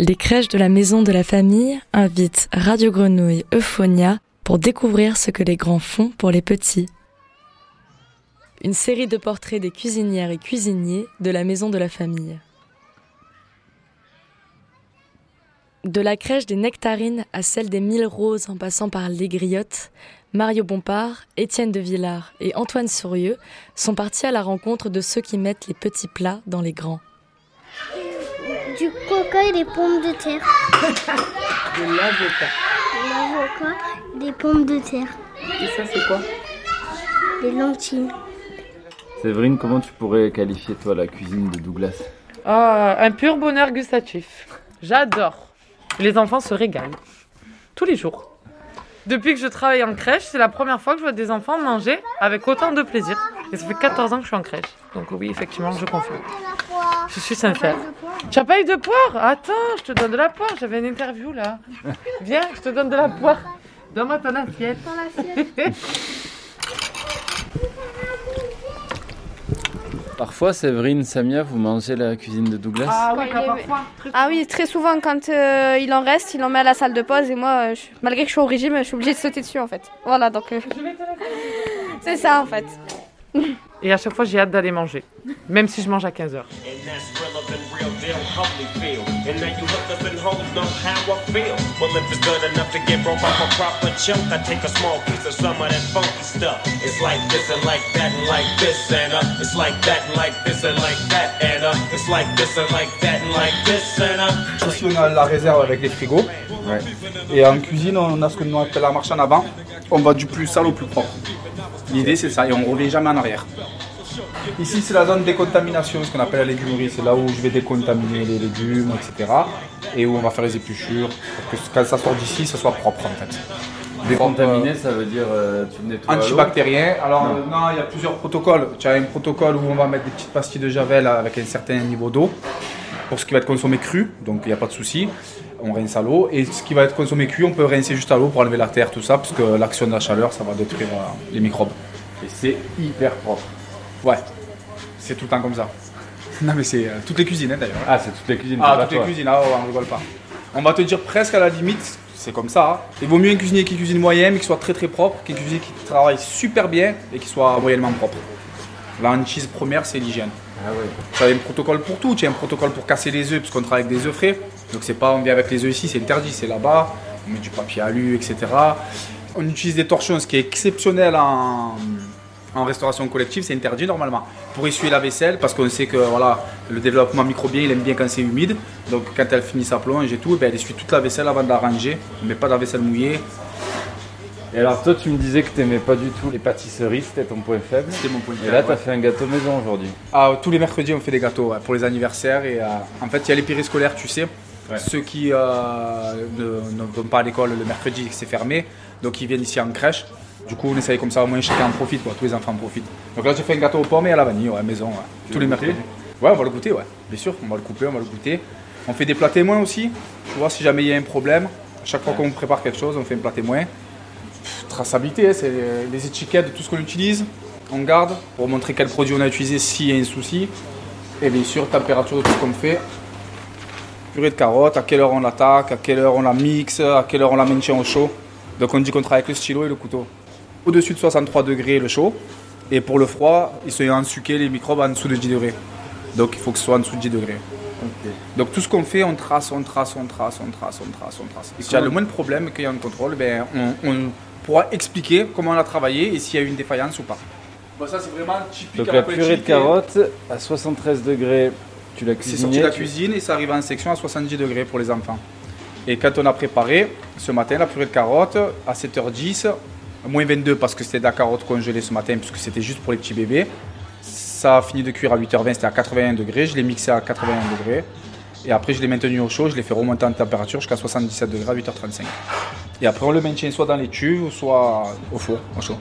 les crèches de la maison de la famille invitent Radio Grenouille Euphonia pour découvrir ce que les grands font pour les petits. Une série de portraits des cuisinières et cuisiniers de la maison de la famille. De la crèche des Nectarines à celle des Mille Roses en passant par les Griottes, Mario Bompard, Étienne de Villard et Antoine Sourieux sont partis à la rencontre de ceux qui mettent les petits plats dans les grands. Du coca et des pommes de terre. De l'avocat. L'avocat, des pommes de terre. Et ça, c'est quoi? Des lentilles. Séverine, comment tu pourrais qualifier toi la cuisine de Douglas? Ah, un pur bonheur gustatif. J'adore. Les enfants se régalent. Tous les jours. Depuis que je travaille en crèche, c'est la première fois que je vois des enfants manger avec autant de plaisir. Et ça fait 14 ans que je suis en crèche. Donc oui, effectivement, je confirme. Je suis sincère. Tu n'as pas eu de poire Attends, je te donne de la poire. J'avais une interview là. Viens, je te donne de la poire. Donne-moi ton assiette. Parfois, Séverine, Samia, vous mangez la cuisine de Douglas Ah oui, parfois. Très Ah oui, très souvent quand euh, il en reste, il en met à la salle de pause et moi, euh, je- malgré que je suis au régime, je suis obligée de sauter dessus en fait. Voilà, donc euh, Je vais te la c'est ça en fait. Et à chaque fois, j'ai hâte d'aller manger. Même si je mange à 15h. And that's real than real deal Holyfield. And now you hookers and hoes know how I feel. Well, if it's good enough to get broke off a proper chunk, I take a small piece of some of that funky stuff. It's like this and like that and like this and uh, it's like that and like this and like that and uh, it's like this and like that and like this and uh. Ici, on a la réserve avec les frigos. Et en cuisine, on a ce que nous appelle la marche en avant. On va du plus sale au plus propre. L'idée, c'est ça, et on revient jamais en arrière. Ici, c'est la zone décontamination, ce qu'on appelle la légumerie. C'est là où je vais décontaminer les légumes, etc. Et où on va faire les épluchures pour que quand ça sort d'ici, ça soit propre en fait. Décontaminé, ça veut dire euh, tu nettoies Antibactérien. Alors Non. euh, non, il y a plusieurs protocoles. Tu as un protocole où on va mettre des petites pastilles de javel avec un certain niveau d'eau pour ce qui va être consommé cru, donc il n'y a pas de souci. On rince à l'eau. Et ce qui va être consommé cuit, on peut rincer juste à l'eau pour enlever la terre, tout ça, parce que l'action de la chaleur, ça va détruire euh, les microbes. Et c'est hyper propre. Ouais, c'est tout le temps comme ça. Non mais c'est euh, toutes les cuisines hein, d'ailleurs. Ah, c'est toutes les cuisines. Ah, toutes les toi. cuisines, ah ouais, on rigole pas. On va te dire presque à la limite, c'est comme ça. hein. Il vaut mieux un cuisinier qui cuisine moyen mais qui soit très très propre qu'un cuisinier qui travaille super bien et qui soit moyennement propre. La hantise première, c'est l'hygiène. Ah ouais. Tu as un protocole pour tout, tu as un protocole pour casser les œufs puisqu'on travaille avec des œufs frais. Donc c'est pas on vient avec les œufs ici, c'est interdit, c'est là-bas. On met du papier alu, etc. On utilise des torchons, ce qui est exceptionnel en, en restauration collective, c'est interdit normalement. Pour essuyer la vaisselle, parce qu'on sait que voilà, le développement microbien, il aime bien quand c'est humide. Donc quand elle finit sa plonge et tout, ben, elle essuie toute la vaisselle avant de la ranger. Mais pas de la vaisselle mouillée. Et alors, toi, tu me disais que t'aimais pas du tout les pâtisseries, c'était ton point faible. C'était mon point de Et là, t'as ouais. fait un gâteau maison aujourd'hui. Ah, tous les mercredis, on fait des gâteaux ouais, pour les anniversaires. Et, euh, en fait, il y a les périscolaires, tu sais. Ouais. Ceux qui euh, ne, ne vont pas à l'école le mercredi, c'est fermé. Donc, ils viennent ici en crèche. Du coup, on essaye comme ça, au moins chacun en profite, quoi. tous les enfants en profitent. Donc là, j'ai fait un gâteau aux pommes et à la vanille, ouais, maison, ouais. tous les le mercredis. Ouais, on va le goûter, ouais. Bien sûr, on va le couper, on va le goûter. On fait des plats témoins aussi. Tu vois, si jamais il y a un problème, à chaque fois qu'on prépare quelque chose, on fait un plat témoin. Pff, Traçabilité, hein, c'est les étiquettes de tout ce qu'on utilise. On garde pour montrer quel produit on a utilisé s'il y a un souci. Et bien sûr, température de tout ce qu'on fait. Purée de carottes, à quelle heure on l'attaque, à quelle heure on la mixe, à quelle heure on la maintient au chaud. Donc on dit qu'on travaille avec le stylo et le couteau. Au-dessus de 63 degrés le chaud. Et pour le froid, ils sont en suqué les microbes en dessous de 10 degrés. Donc il faut que ce soit en dessous de 10 degrés. Donc tout ce qu'on fait, on trace, on trace, on trace, on trace, on trace, on trace. Et s'il y a le moins de problèmes qu'il y a un contrôle, ben, on, on pourra expliquer comment on a travaillé et s'il y a eu une défaillance ou pas. Bon, ça c'est vraiment typique Donc, à la purée de carottes à 73 degrés, tu l'as C'est sorti de la cuisine et ça arrive en section à 70 degrés pour les enfants. Et quand on a préparé ce matin la purée de carottes à 7h10, moins 22 parce que c'était de la carotte congelée ce matin puisque c'était juste pour les petits bébés. Ça a fini de cuire à 8h20, c'était à 81 degrés. Je l'ai mixé à 81 degrés. Et après, je l'ai maintenu au chaud, je l'ai fait remonter en température jusqu'à 77 degrés à 8h35. Et après, on le maintient soit dans les tubes, soit au four, au chaud.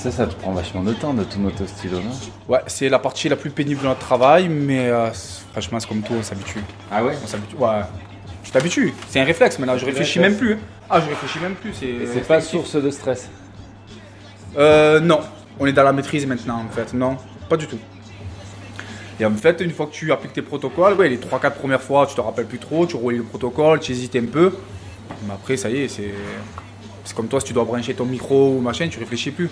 Ça, ça te prend vachement de temps de tout notre stylo, non Ouais, c'est la partie la plus pénible de notre travail, mais euh, franchement, c'est comme tout, on s'habitue. Ah ouais On s'habitue. Ouais. Tu t'habitues. C'est un réflexe maintenant. Je réfléchis même plus. hein. Ah, je réfléchis même plus. C'est. Et c'est pas source de stress Euh, non. On est dans la maîtrise maintenant, en fait. Non, pas du tout. Et en fait, une fois que tu appliques tes protocoles, ouais, les 3-4 premières fois, tu te rappelles plus trop, tu relis le protocole, tu hésites un peu. Mais après, ça y est, c'est c'est comme toi, si tu dois brancher ton micro ou machin, tu réfléchis plus.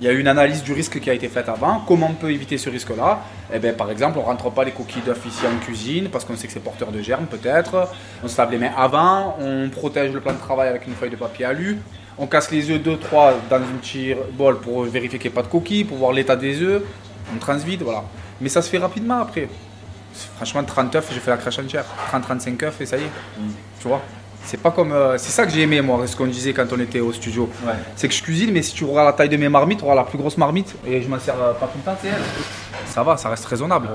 Il y a eu une analyse du risque qui a été faite avant. Comment on peut éviter ce risque-là? Eh ben, Par exemple, on ne rentre pas les coquilles d'œufs ici en cuisine parce qu'on sait que c'est porteur de germes peut-être. On se lave les mains avant. On protège le plan de travail avec une feuille de papier alu. On casse les œufs 2-3 dans une petite bol pour vérifier qu'il n'y a pas de coquilles, pour voir l'état des œufs. On transvide, voilà. Mais ça se fait rapidement après. Franchement, 30 œufs, j'ai fait la crèche entière. 30-35 œufs et ça y est. Tu vois? C'est pas comme. euh, c'est ça que j'ai aimé, moi, ce qu'on disait quand on était au studio. C'est que je cuisine, mais si tu regardes la taille de mes marmites, tu auras la plus grosse marmite et je m'en sers euh, pas tout le temps, c'est elle. Ça va, ça reste raisonnable.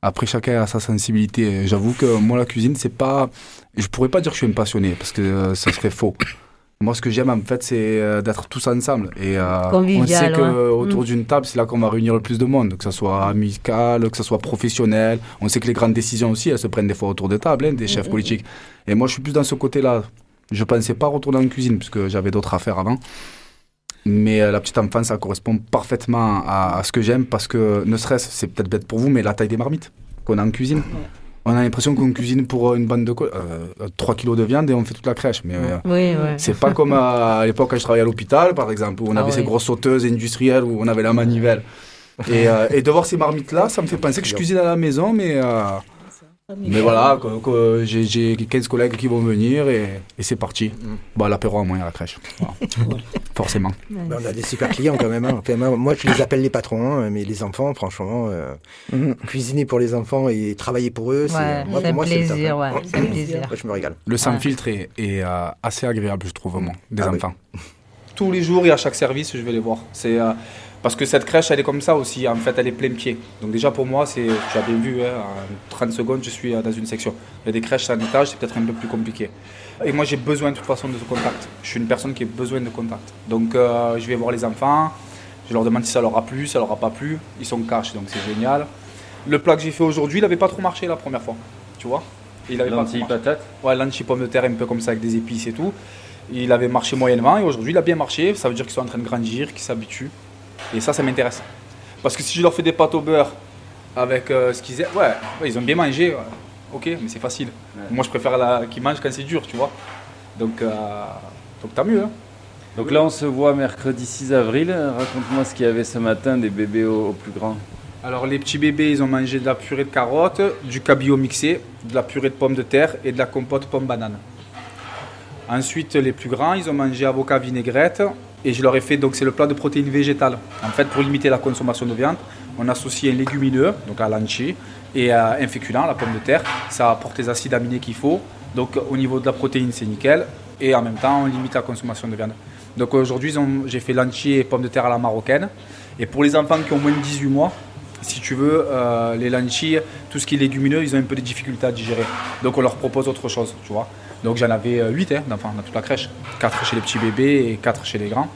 Après, chacun a sa sensibilité. J'avoue que moi, la cuisine, c'est pas. Je pourrais pas dire que je suis un passionné parce que euh, ça serait faux. Moi, ce que j'aime, en fait, c'est euh, d'être tous ensemble. Et euh, on sait que ouais. autour Mm. d'une table, c'est là qu'on va réunir le plus de monde, que ce soit amical, que ce soit professionnel. On sait que les grandes décisions aussi, elles se prennent des fois autour des tables, hein, des chefs Mm, mm, politiques. Et moi, je suis plus dans ce côté-là. Je pensais pas retourner en cuisine puisque j'avais d'autres affaires avant. Mais euh, la petite enfance, ça correspond parfaitement à, à ce que j'aime parce que, ne serait-ce, c'est peut-être bête pour vous, mais la taille des marmites qu'on a en cuisine. On a l'impression qu'on cuisine pour euh, une bande de euh, 3 kilos de viande et on fait toute la crèche. Mais euh, Oui, ouais. c'est pas comme à, à l'époque quand je travaillais à l'hôpital, par exemple, où on Ah avait ces grosses sauteuses industrielles, où on avait la manivelle. Et, euh, et de voir ces marmites-là, ça me fait penser que je cuisine à la maison, mais, euh, mais voilà, j'ai- j'ai 15 collègues qui vont venir et, et c'est parti. Bon, l'apéro à moins à la crèche. Voilà. Forcément. Ben, on a des super clients quand même. hein. Enfin, moi, je les appelle les patrons, hein, mais les enfants, franchement, euh, cuisiner pour les enfants et travailler pour eux, c'est Ouais, moi, c'est un pour moi, top, plaisir, hein. ouais, plaisir. Moi, je me régale. Le sans Ouais. filtre est, est, euh, assez agréable, je trouve, moi, des Ah oui. enfants. Tous les jours et à chaque service, je vais les voir. C'est euh, parce que cette crèche, elle est comme ça aussi. En fait, elle est plein pied. Donc déjà pour moi, c'est, tu as bien vu, hein, en 30 secondes, je suis euh, dans une section. Il y a des crèches en étage, c'est peut-être un peu plus compliqué. Et moi, j'ai besoin de toute façon de ce contact. Je suis une personne qui a besoin de contact. Donc euh, je vais voir les enfants. Je leur demande si ça leur a plu, si ça leur a pas plu. Ils sont cash, donc c'est génial. Le plat que j'ai fait aujourd'hui, il n'avait pas trop marché la première fois. Tu vois Il avait Lentilles, patates Ouais, lentilles, pommes de terre, un peu comme ça, avec des épices et tout. Il avait marché moyennement et aujourd'hui il a bien marché. Ça veut dire qu'ils sont en train de grandir, qu'ils s'habituent. Et ça, ça m'intéresse. Parce que si je leur fais des pâtes au beurre avec euh, ce qu'ils aiment, ouais, ouais, ils ont bien mangé, ouais. ok, mais c'est facile. Moi, je préfère la... qu'ils mangent quand c'est dur, tu vois. Donc, euh, donc tant mieux. hein. Donc là, on se voit mercredi 6 avril. Raconte-moi ce qu'il y avait ce matin des bébés au, au plus grand. Alors, les petits bébés, ils ont mangé de la purée de carottes, du cabillaud mixé, de la purée de pommes de terre et de la compote pomme-banane. Ensuite, les plus grands, ils ont mangé avocat vinaigrette et je leur ai fait, donc c'est le plat de protéines végétales. En fait, pour limiter la consommation de viande, on associe un légumineux, donc à l'anchi, et à un féculent, la pomme de terre. Ça apporte les acides aminés qu'il faut. Donc au niveau de la protéine, c'est nickel. Et en même temps, on limite la consommation de viande. Donc aujourd'hui, j'ai fait l'anchi et pommes de terre à la marocaine. Et pour les enfants qui ont moins de 18 mois, si tu veux, euh, les lentilles, tout ce qui est légumineux, ils ont un peu de difficulté à digérer. Donc on leur propose autre chose, tu vois. Donc j'en avais 8 d'enfants dans toute la crèche. 4 chez les petits bébés et 4 chez les grands.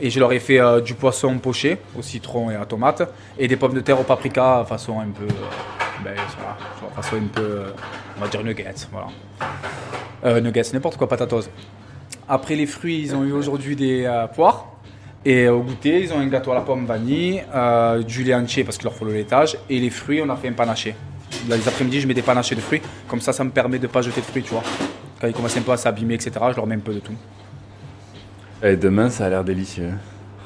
Et je leur ai fait euh, du poisson poché au citron et à tomate et des pommes de terre au paprika façon un peu, euh, ben, vois, façon un peu, euh, on va dire nuggets, voilà. Euh, nuggets, n'importe quoi, patatose. Après les fruits, ils ont eu aujourd'hui des euh, poires. Et au goûter, ils ont un gâteau à la pomme vanille, euh, du lait entier parce qu'il leur faut le laitage. Et les fruits, on a fait un panaché. Les après-midi, je mets des panachés de fruits. Comme ça, ça me permet de ne pas jeter de fruits, tu vois. Quand ils commencent un peu à s'abîmer, etc., je leur mets un peu de tout. Et demain, ça a l'air délicieux.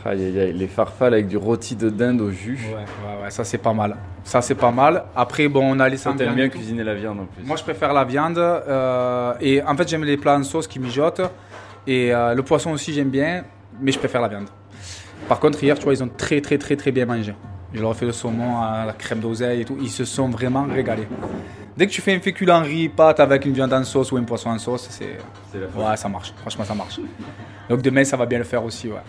Aïe, aïe, aïe, les farfales avec du rôti de dinde au jus. Ouais, ouais, ouais, ça c'est pas mal. Ça c'est pas mal. Après, bon, on a les Ça, sans t'aimes viande bien cuisiner la viande en plus. Moi, je préfère la viande. euh, et en fait, j'aime les plats en sauce qui mijotent. Et euh, le poisson aussi, j'aime bien. Mais je préfère la viande. Par contre, hier, tu vois, ils ont très, très, très, très bien mangé. Je leur ai fait le saumon à la crème d'oseille et tout. Ils se sont vraiment régalés. Dès que tu fais un féculent riz, pâte avec une viande en sauce ou un poisson en sauce, c'est. Ouais, ça marche. Franchement, ça marche. Donc demain, ça va bien le faire aussi, ouais.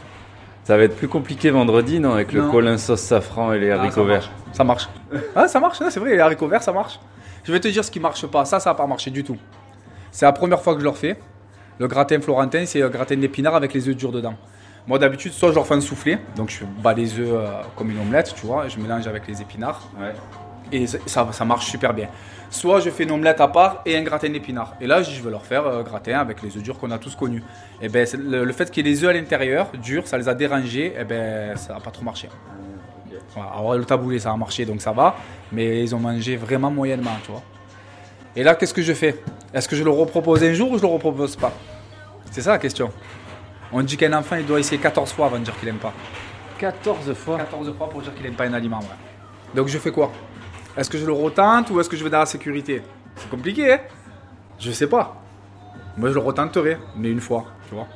Ça va être plus compliqué vendredi, non Avec le colin sauce safran et les Ah, haricots ça verts? marche. Ça marche. Ah, ça marche, hein, c'est vrai, les haricots verts, ça marche. Je vais te dire ce qui marche pas. Ça, ça n'a pas marché du tout. C'est la première fois que je leur fais. Le gratin florentin, c'est un gratin d'épinards avec les œufs durs dedans. Moi, d'habitude, soit je leur fais un soufflé, donc je bats les œufs euh, comme une omelette, tu vois, et je mélange avec les épinards. Ouais. Et ça, ça, marche super bien. Soit je fais une omelette à part et un gratin d'épinards. Et là, je veux leur faire euh, gratin avec les œufs durs qu'on a tous connus. Et ben, c'est le, le fait qu'il y ait les œufs à l'intérieur, durs, ça les a dérangés, et ben, ça n'a pas trop marché. Voilà. Alors le taboulé, ça a marché, donc ça va. Mais ils ont mangé vraiment moyennement, tu vois. Et là, qu'est-ce que je fais? Est-ce que je le repropose un jour ou je le repropose pas? C'est ça la question. On dit qu'un enfant, il doit essayer 14 fois avant de dire qu'il aime pas. 14 fois 14 fois pour dire qu'il aime pas un aliment, ouais. Donc je fais quoi? Est-ce que je le retente ou est-ce que je vais dans la sécurité? C'est compliqué, hein? Je sais pas. Moi, je le retenterai, mais une fois, tu vois.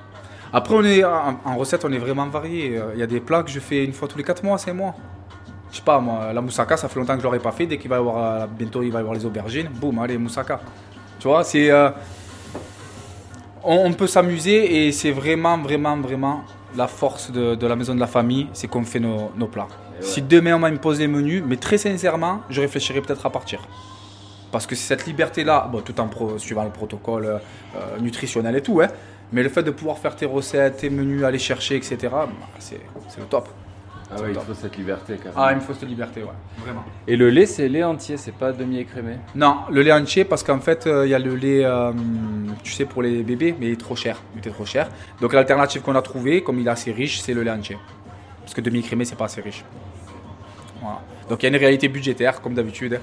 Après, on est en, recette, on est vraiment varié. Il y a des plats que je fais une fois tous les 4 mois, 5 mois. Je sais pas, moi, la moussaka, ça fait longtemps que je l'aurais pas fait. Dès qu'il va y avoir, euh, bientôt, il va y avoir les aubergines, boum, allez, moussaka. Tu vois, c'est. euh, on, peut s'amuser et c'est vraiment, vraiment, vraiment la force de, de la maison de la famille, c'est qu'on fait nos, nos plats. Si demain on m'impose les menus, mais très sincèrement, je réfléchirai peut-être à partir. Parce que c'est cette liberté-là, bon, tout en pro- suivant le protocole euh, euh, nutritionnel et tout, hein, mais le fait de pouvoir faire tes recettes, tes menus, aller chercher, etc., bah, c'est c'est le top. Ah ouais, il faut cette liberté quand même. Ah, il me faut cette liberté, ouais, vraiment. Et le lait, c'est lait entier, c'est pas demi-écrémé? Non, le lait entier parce qu'en fait euh, il y a le lait, euh, tu sais, pour les bébés, mais il est trop cher. Il était trop cher. Donc l'alternative qu'on a trouvée, comme il est assez riche, c'est le lait entier. Parce que demi-écrémé, c'est pas assez riche. Voilà. Donc il y a une réalité budgétaire, comme d'habitude.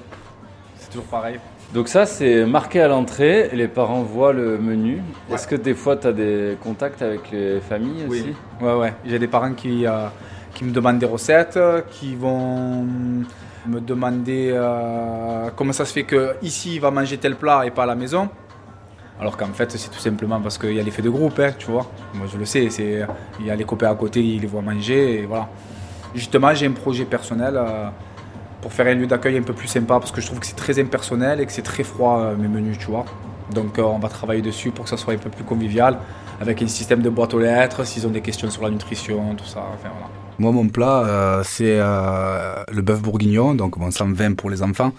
C'est toujours pareil. Donc ça, c'est marqué à l'entrée, les parents voient le menu. Est-ce que des fois, tu as des contacts avec les familles aussi? Ouais, ouais. J'ai des parents qui, euh, qui me demandent des recettes, qui vont me demander euh, comment ça se fait que ici il va manger tel plat et pas à la maison. Alors qu'en fait, c'est tout simplement parce qu'il y a l'effet de groupe, hein, tu vois. Moi, je le sais, c'est il y a les copains à côté, ils les voient manger, et voilà. Justement, j'ai un projet personnel euh, pour faire un lieu d'accueil un peu plus sympa, parce que je trouve que c'est très impersonnel et que c'est très froid, euh, mes menus, tu vois. Donc, euh, on va travailler dessus pour que ça soit un peu plus convivial, avec un système de boîte aux lettres, s'ils ont des questions sur la nutrition, tout ça. Enfin, voilà. Moi, mon plat, c'est le bœuf bourguignon, donc bon, 120 pour les enfants.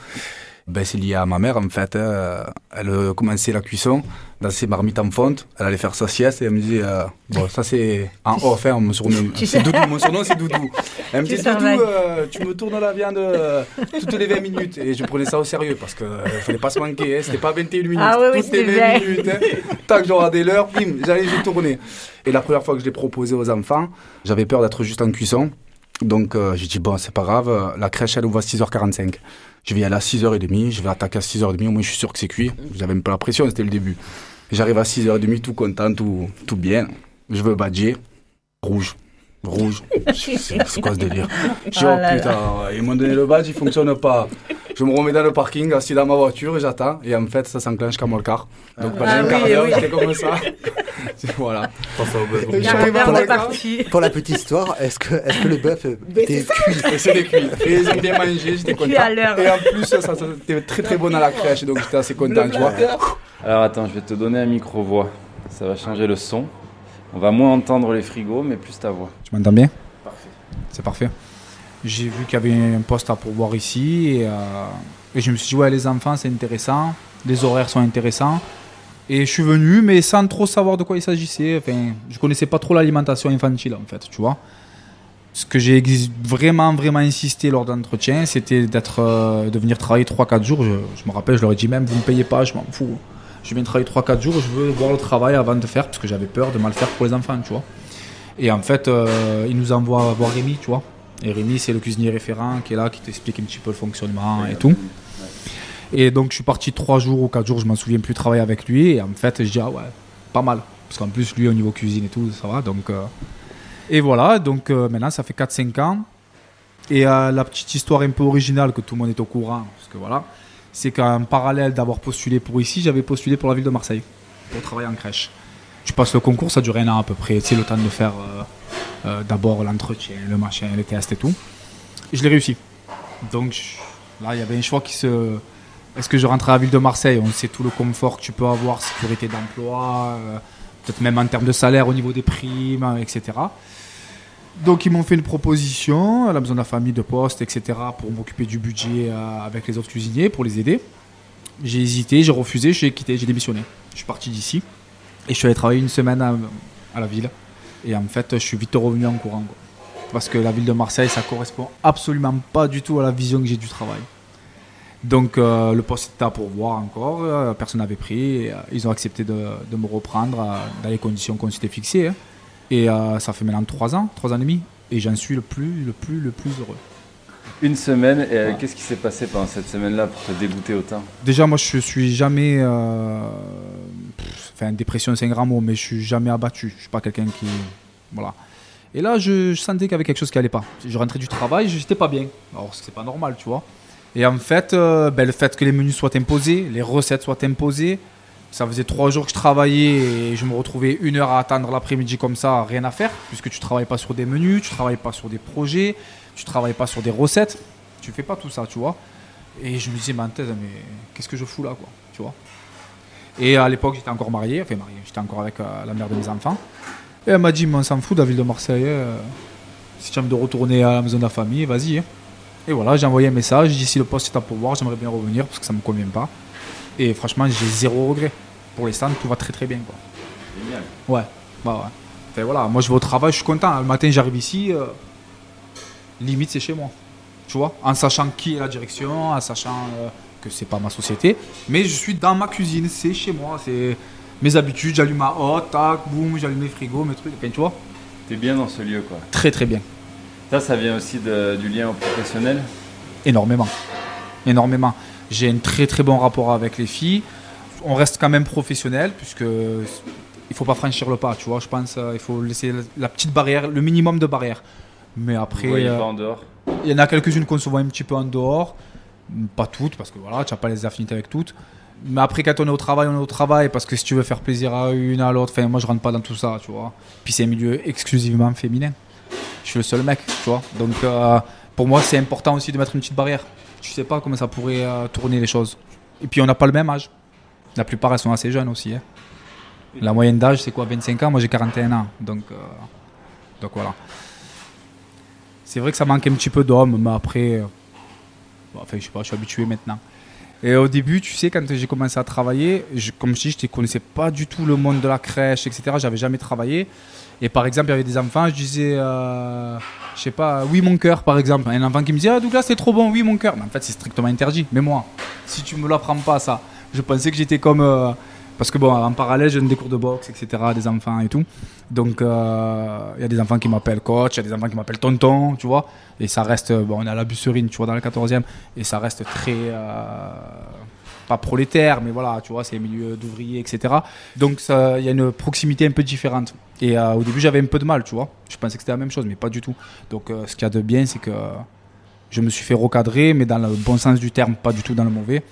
Ben, c'est lié à ma mère, en fait. hein. Elle euh, commençait la cuisson dans ses marmites en fonte. Elle allait faire sa sieste et elle me disait euh, Bon, ça c'est en off, hein, mon surnom. Tu C'est Doudou, mon surnom c'est Doudou. Elle me disait Doudou, euh, tu me tournes la viande euh, toutes les 20 minutes. Et je prenais ça au sérieux parce qu'il ne fallait pas se manquer. Hein. C'était pas 21 minutes, Ah oui, oui, toutes les c'était 20 bien. minutes. Hein. Tant que j'aurais l'heure, bim, j'allais, je tournais. Et la première fois que je l'ai proposé aux enfants, j'avais peur d'être juste en cuisson. Donc euh, j'ai dit, bon, c'est pas grave, la crèche elle ouvre à 6h45. Je vais y aller à 6h30, je vais attaquer à 6h30, au moins je suis sûr que c'est cuit. J'avais un peu la pression, c'était le début. J'arrive à 6h30, tout content, tout bien. Je veux badger, rouge. Rouge. C'est c'est quoi ce délire Je dis, Oh putain, ils m'ont donné le badge, il fonctionne pas. Je me remets dans le parking, assis dans ma voiture, et j'attends. Et en fait, ça s'enclenche comme le car. Donc pendant Ah un oui, quart d'heure, oui. j'étais comme ça. Voilà. Pour, la, pour la petite histoire, est-ce que, est que le bœuf était cuit Et c'est des cuits. Et ils ont bien mangé, j'étais Cuit content. à l'heure. Et en plus, ça, ça, c'était très très bon à la crèche, donc j'étais assez content, tu vois. Alors attends, je vais te donner un micro-voix. Ça va changer le son. On va moins entendre les frigos, mais plus ta voix. Tu m'entends bien Parfait. C'est parfait. J'ai vu qu'il y avait un poste à pourvoir ici et, euh, et je me suis dit, ouais, les enfants, c'est intéressant, les horaires sont intéressants. Et je suis venu, mais sans trop savoir de quoi il s'agissait. Enfin, je connaissais pas trop l'alimentation infantile, en fait, tu vois. Ce que j'ai vraiment, vraiment insisté lors d'entretien, c'était d'être, euh, de venir travailler 3-4 jours. Je, je me rappelle, je leur ai dit même, vous me payez pas, je m'en fous. Je viens travailler 3-4 jours, je veux voir le travail avant de faire, parce que j'avais peur de mal faire pour les enfants, tu vois. Et en fait, euh, il nous envoie voir Rémi, tu vois. Et Rémi, c'est le cuisinier référent qui est là, qui t'explique un petit peu le fonctionnement et tout. Et donc, je suis parti trois jours ou quatre jours, je m'en souviens plus, travailler avec lui. Et en fait, je dis, ah ouais, pas mal. Parce qu'en plus, lui, au niveau cuisine et tout, ça va. Donc, euh, Et voilà, donc euh, maintenant, ça fait 4-5 ans. Et la petite histoire un peu originale que tout le monde est au courant, parce que voilà, c'est qu'en parallèle d'avoir postulé pour ici, j'avais postulé pour la ville de Marseille, pour travailler en crèche. Tu passes le concours, ça dure un an à peu près. Tu sais, le temps de faire euh, euh, d'abord l'entretien, le machin, les tests et tout. Et je l'ai réussi. Donc là, il y avait un choix qui se. Est-ce que je rentre à la ville de Marseille? On sait tout le confort que tu peux avoir, sécurité d'emploi, euh, peut-être même en termes de salaire au niveau des primes, etc. Donc ils m'ont fait une proposition la maison de la famille de poste, etc. pour m'occuper du budget euh, avec les autres cuisiniers, pour les aider. J'ai hésité, j'ai refusé, j'ai quitté, j'ai démissionné. Je suis parti d'ici et je suis allé travailler une semaine à, la ville. Et en fait, je suis vite revenu en courant. Parce que la ville de Marseille, ça correspond absolument pas du tout à la vision que j'ai du travail. Donc euh, le poste était à pourvoir encore, euh, personne n'avait pris. ils ont accepté de, me reprendre dans les conditions qu'on s'était fixées. hein. Et euh, ça fait maintenant trois ans, trois ans et demi. Et j'en suis le plus, le plus, le plus heureux. Une semaine, et euh, qu'est-ce qui s'est passé pendant cette semaine-là pour te dégoûter autant? Déjà, moi, je suis jamais. euh, pff, Enfin, dépression, c'est un grand mot, mais je suis jamais abattu. Je suis pas quelqu'un qui. Voilà. Et là, je, je sentais qu'il y avait quelque chose qui allait pas. Je rentrais du travail, je n'étais pas bien. Alors, c'est pas normal, tu vois. Et en fait, euh, ben, le fait que les menus soient imposés, les recettes soient imposées, ça faisait trois jours que je travaillais et je me retrouvais une heure à attendre l'après-midi comme ça, rien à faire, puisque tu travailles pas sur des menus, tu travailles pas sur des projets, tu travailles pas sur des recettes, tu fais pas tout ça, tu vois. Et je me disais, mais mais qu'est-ce que je fous là, quoi, tu vois. Et à l'époque, j'étais encore marié, enfin marié, j'étais encore avec euh, la mère de mes enfants. Et elle m'a dit, mais on s'en fout de la ville de Marseille, euh, si tu envie de retourner à la maison de la famille, vas-y. hein. Et voilà, j'ai envoyé un message, j'ai dit, si le poste est à pourvoir, j'aimerais bien revenir parce que ça me convient pas. Et franchement, j'ai zéro regret. Pour l'instant, tout va très très bien, quoi. Génial. Ouais, ouais, ouais. Enfin, voilà, moi je vais au travail, je suis content. Le matin, j'arrive ici, euh, limite c'est chez moi. Tu vois, en sachant qui est la direction, en sachant euh, que c'est pas ma société, mais je suis dans ma cuisine, c'est chez moi, c'est mes habitudes, j'allume ma hotte, tac, boum, j'allume mes frigos, mes trucs, enfin, tu vois, T'es bien dans ce lieu, quoi. très très bien, Ça, ça vient aussi de- du lien au professionnel? Énormément, énormément. J'ai un très très bon rapport avec les filles. On reste quand même professionnel puisque il faut pas franchir le pas, tu vois. Je pense euh, il faut laisser la- petite barrière, le minimum de barrière. Mais après, euh, pas en dehors Il y en a quelques-unes qu'on se voit un petit peu en dehors. Pas toutes, parce que voilà, tu n'as pas les affinités avec toutes. Mais après, quand on est au travail, on est au travail, parce que si tu veux faire plaisir à une, à l'autre, enfin, moi je rentre pas dans tout ça, tu vois. Puis c'est un milieu exclusivement féminin. Je suis le seul mec, tu vois. Donc euh, pour moi, c'est important aussi de mettre une petite barrière. Tu sais pas comment ça pourrait euh, tourner les choses. Et puis on n'a pas le même âge. La plupart, elles sont assez jeunes aussi. hein. La moyenne d'âge, c'est quoi 25 ans? Moi j'ai 41 ans. Donc, euh, donc voilà. C'est vrai que ça manque un petit peu d'hommes, mais après, euh, bon, enfin, je sais pas, je suis habitué maintenant. Et au début, tu sais, quand j'ai commencé à travailler, comme je dis, je ne connaissais pas du tout le monde de la crèche, etc. J'avais jamais travaillé. Et par exemple, il y avait des enfants, je disais, euh, je sais pas, oui mon cœur, par exemple. Un enfant qui me disait, ah Douglas, c'est trop bon, oui mon cœur. Mais en fait, c'est strictement interdit. Mais moi, si tu me l'apprends pas, ça, je pensais que j'étais comme. euh, parce que bon, en parallèle, je donne des cours de boxe, etc., des enfants et tout. Donc, euh, il y a des enfants qui m'appellent coach, il y a des enfants qui m'appellent tonton, tu vois. Et ça reste, bon, on est à la Busserine, tu vois, dans le 14e. Et ça reste très. euh, pas prolétaire, mais voilà, tu vois, c'est un milieu d'ouvriers, etc. Donc, il y a une proximité un peu différente. Et euh, au début, j'avais un peu de mal, tu vois. Je pensais que c'était la même chose, mais pas du tout. Donc, euh, ce qu'il y a de bien, c'est que je me suis fait recadrer, mais dans le bon sens du terme, pas du tout dans le mauvais.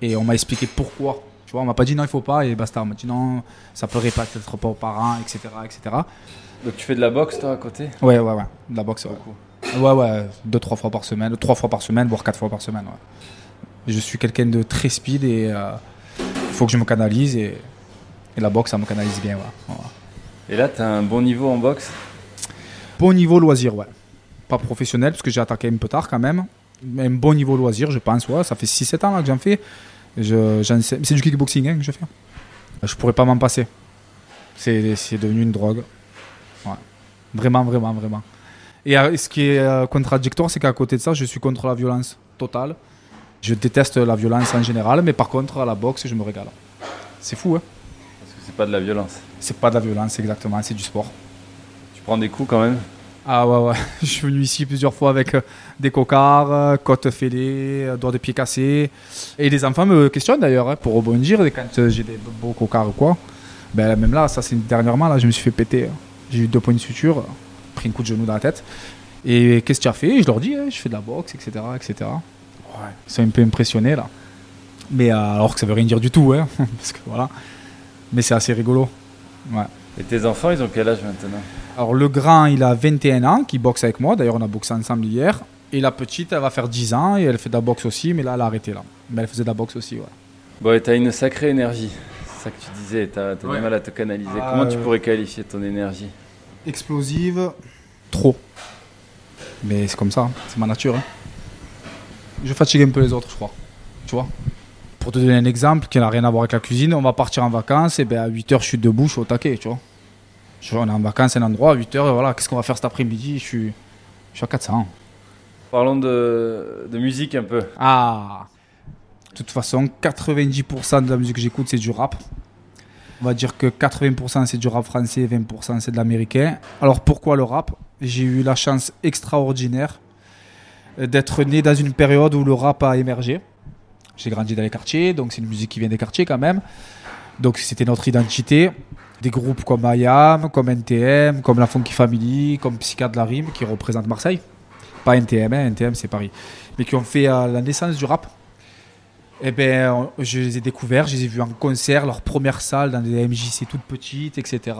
Et on m'a expliqué pourquoi. Tu vois, on m'a pas dit non, il faut pas, et basta. On m'a dit non, ça pleurait pas peut-être pas aux parents, etc., etc. Donc tu fais de la boxe, toi, à côté? Ouais, ouais, ouais. De la boxe, ouais. Ouais, ouais, deux, trois fois par semaine, trois fois par semaine, voire quatre fois par semaine, ouais. Je suis quelqu'un de très speed et il faut que je me canalise et, et la boxe, ça me canalise bien, ouais. Et là, t'as un bon niveau en boxe? Bon niveau loisir, ouais. Pas professionnel, parce que j'ai attaqué un peu tard quand même. Mais un bon niveau loisir, je pense, ouais. Ça fait 6-7 ans là, que j'en fais. C'est du kickboxing hein, que je fais. Je pourrais pas m'en passer. C'est devenu une drogue. Ouais. Vraiment, vraiment, vraiment. Et euh, ce qui est euh, contradictoire, c'est qu'à côté de ça, je suis contre la violence totale. Je déteste la violence en général, mais par contre, à la boxe, je me régale. C'est fou, hein Parce que c'est pas de la violence. C'est pas de la violence, exactement, c'est du sport. Tu prends des coups quand même? Ah ouais, ouais. Je suis venu ici plusieurs fois avec euh, des cocards, euh, côtes fêlées, euh, doigts de pied cassés. Et les enfants me questionnent d'ailleurs hein, pour rebondir quand j'ai des beaux cocards ou quoi. Ben, même là, ça c'est dernièrement, là, je me suis fait péter. hein. J'ai eu deux points de suture, pris un coup de genou dans la tête. Et qu'est-ce que tu as fait? Je leur dis, hein, je fais de la boxe, etc. etc. Ouais. Ils sont un peu impressionnés là. Mais alors que ça veut rien dire du tout, hein, parce que voilà. Mais c'est assez rigolo. Ouais. Et tes enfants, ils ont quel âge maintenant? Alors le grand, il a 21 ans, qui boxe avec moi. D'ailleurs, on a boxé ensemble hier. Et la petite, elle va faire 10 ans et elle fait de la boxe aussi, mais là, elle a arrêté là. Mais elle faisait de la boxe aussi, ouais. Bon, et t'as une sacrée énergie. C'est ça que tu disais, t'as t'as Ouais. du mal à te canaliser. Ah, Comment tu euh, pourrais qualifier ton énergie? Explosive, trop. Mais c'est comme ça, c'est ma nature. hein. Je fatigue un peu les autres, je crois. Tu vois? Pour te donner un exemple qui n'a rien à voir avec la cuisine, on va partir en vacances, et ben à 8h, je suis debout, je suis au taquet, tu vois. Je vois, on est en vacances à un endroit, à 8h, voilà, qu'est-ce qu'on va faire cet après-midi? Je suis, je suis à 400. Parlons de, de musique un peu. Ah De toute façon, 90% de la musique que j'écoute, c'est du rap. On va dire que 80% c'est du rap français, 20% c'est de l'américain. Alors pourquoi le rap? J'ai eu la chance extraordinaire d'être né dans une période où le rap a émergé. J'ai grandi dans les quartiers, donc c'est une musique qui vient des quartiers quand même. Donc c'était notre identité. Des groupes comme IAM, comme NTM, comme la Funky Family, comme Psychiatre de la Rime qui représentent Marseille. Pas NTM, hein, NTM c'est Paris. Mais qui ont fait euh, la naissance du rap. Eh ben, je les ai découverts, je les ai vus en concert, leur première salle dans des MJC toutes petites, etc.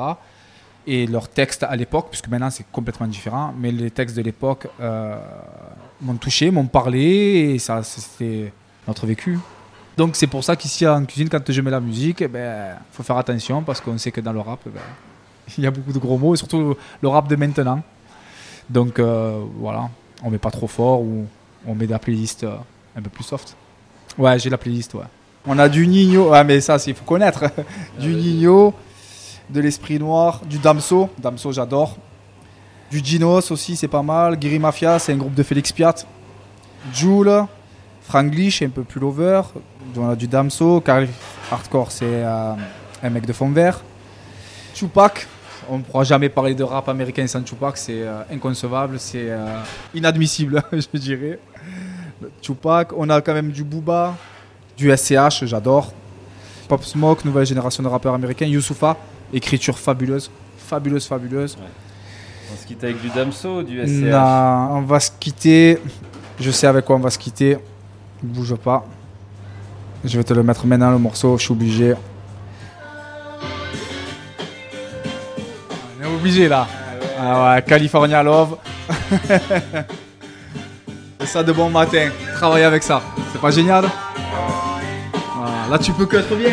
Et leurs textes à l'époque, puisque maintenant c'est complètement différent, mais les textes de l'époque euh, m'ont touché, m'ont parlé, et ça, c'était notre vécu. Donc c'est pour ça qu'ici en cuisine, quand je mets la musique, il ben, faut faire attention, parce qu'on sait que dans le rap, ben, il y a beaucoup de gros mots, et surtout le rap de maintenant. Donc euh, voilà, on met pas trop fort, ou on met des playlists euh, un peu plus soft. Ouais, j'ai la playlist, ouais. On a du Nino, ah mais ça, il faut connaître. du Nino, de l'Esprit Noir, du Damso, Damso j'adore. Du Ginos aussi, c'est pas mal. Giri Mafia, c'est un groupe de Félix Piat. Joule, Franglish, un peu plus lover. On a du Damso. Carl Hardcore, c'est euh, un mec de fond vert. Tupac, on ne pourra jamais parler de rap américain sans Tupac, c'est euh, inconcevable, c'est euh, inadmissible, je dirais. Tupac, on a quand même du Booba, du SCH, j'adore. Pop Smoke, nouvelle génération de rappeurs américains. Youssoufa, écriture fabuleuse, fabuleuse, fabuleuse. On se quitte avec du Damso ou du SCH on va se quitter. Je sais avec quoi on va se quitter. Bouge pas. Je vais te le mettre maintenant le morceau, je suis obligé. On est obligé là. Ah ouais, California Love. C'est ça de bon matin. Travailler avec ça. C'est pas génial? Là tu peux que être bien.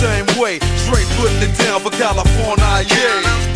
same way. Straight putting it down for California, yeah.